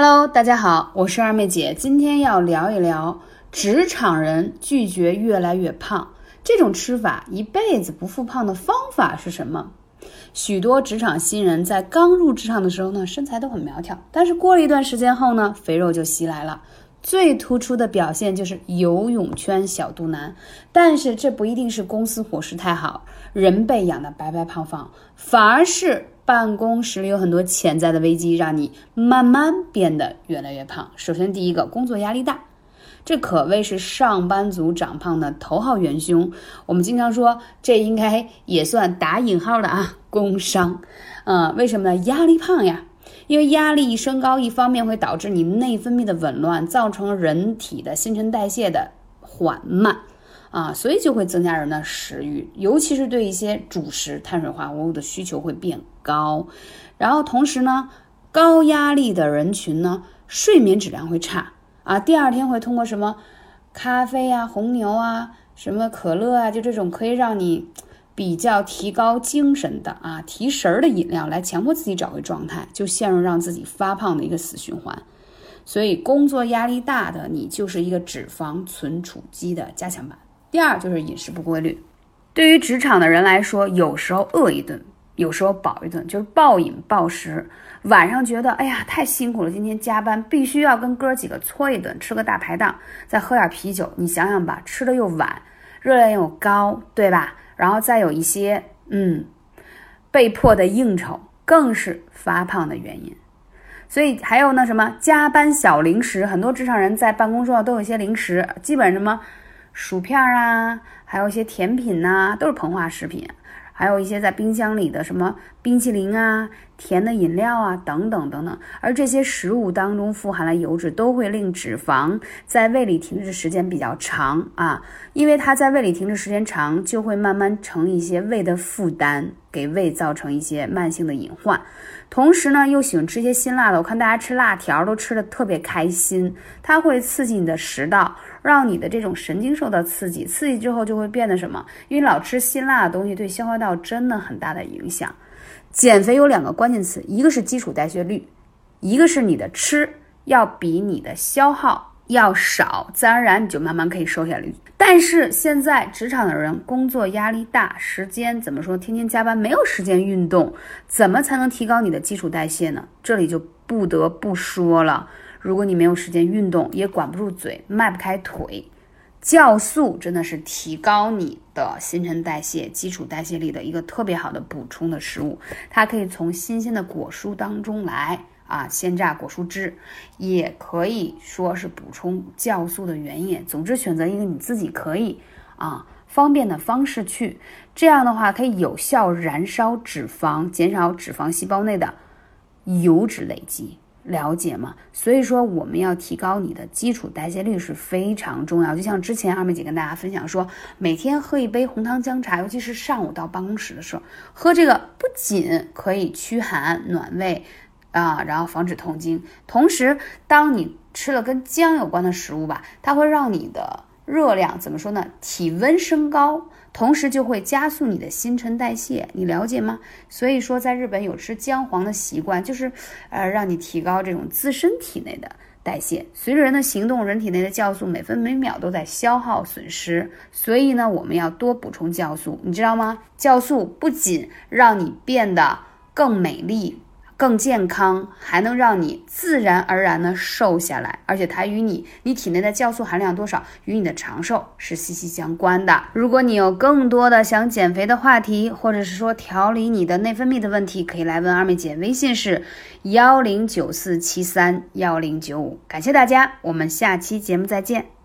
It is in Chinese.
Hello，大家好，我是二妹姐，今天要聊一聊职场人拒绝越来越胖这种吃法一辈子不复胖的方法是什么？许多职场新人在刚入职场的时候呢，身材都很苗条，但是过了一段时间后呢，肥肉就袭来了。最突出的表现就是游泳圈小肚腩，但是这不一定是公司伙食太好，人被养的白白胖胖，反而是。办公室里有很多潜在的危机，让你慢慢变得越来越胖。首先，第一个，工作压力大，这可谓是上班族长胖的头号元凶。我们经常说，这应该也算打引号的啊，工伤。嗯，为什么呢？压力胖呀，因为压力一升高，一方面会导致你内分泌的紊乱，造成人体的新陈代谢的缓慢。啊，所以就会增加人的食欲，尤其是对一些主食、碳水化合物的需求会变高。然后同时呢，高压力的人群呢，睡眠质量会差啊。第二天会通过什么咖啡啊、红牛啊、什么可乐啊，就这种可以让你比较提高精神的啊、提神儿的饮料来强迫自己找回状态，就陷入让自己发胖的一个死循环。所以工作压力大的你，就是一个脂肪存储机的加强版。第二就是饮食不规律，对于职场的人来说，有时候饿一顿，有时候饱一顿，就是暴饮暴食。晚上觉得哎呀太辛苦了，今天加班必须要跟哥几个搓一顿，吃个大排档，再喝点啤酒。你想想吧，吃的又晚，热量又高，对吧？然后再有一些嗯被迫的应酬，更是发胖的原因。所以还有那什么加班小零食，很多职场人在办公桌上都有一些零食，基本什么。薯片啊，还有一些甜品呐，都是膨化食品，还有一些在冰箱里的什么冰淇淋啊、甜的饮料啊等等等等。而这些食物当中富含了油脂，都会令脂肪在胃里停滞时间比较长啊，因为它在胃里停滞时间长，就会慢慢成一些胃的负担，给胃造成一些慢性的隐患。同时呢，又喜欢吃一些辛辣的，我看大家吃辣条都吃的特别开心，它会刺激你的食道。让你的这种神经受到刺激，刺激之后就会变得什么？因为老吃辛辣的东西，对消化道真的很大的影响。减肥有两个关键词，一个是基础代谢率，一个是你的吃要比你的消耗要少，自然而然你就慢慢可以瘦下来。但是现在职场的人工作压力大，时间怎么说？天天加班，没有时间运动，怎么才能提高你的基础代谢呢？这里就不得不说了。如果你没有时间运动，也管不住嘴，迈不开腿，酵素真的是提高你的新陈代谢、基础代谢力的一个特别好的补充的食物。它可以从新鲜的果蔬当中来啊，鲜榨果蔬汁，也可以说是补充酵素的原液。总之，选择一个你自己可以啊方便的方式去，这样的话可以有效燃烧脂肪，减少脂肪细胞内的油脂累积。了解吗？所以说我们要提高你的基础代谢率是非常重要。就像之前二妹姐跟大家分享说，每天喝一杯红糖姜茶，尤其是上午到办公室的时候，喝这个不仅可以驱寒暖胃啊，然后防止痛经，同时当你吃了跟姜有关的食物吧，它会让你的。热量怎么说呢？体温升高，同时就会加速你的新陈代谢，你了解吗？所以说，在日本有吃姜黄的习惯，就是呃，让你提高这种自身体内的代谢。随着人的行动，人体内的酵素每分每秒都在消耗损失，所以呢，我们要多补充酵素，你知道吗？酵素不仅让你变得更美丽。更健康，还能让你自然而然的瘦下来，而且它与你你体内的酵素含量多少与你的长寿是息息相关的。如果你有更多的想减肥的话题，或者是说调理你的内分泌的问题，可以来问二妹姐，微信是幺零九四七三幺零九五。感谢大家，我们下期节目再见。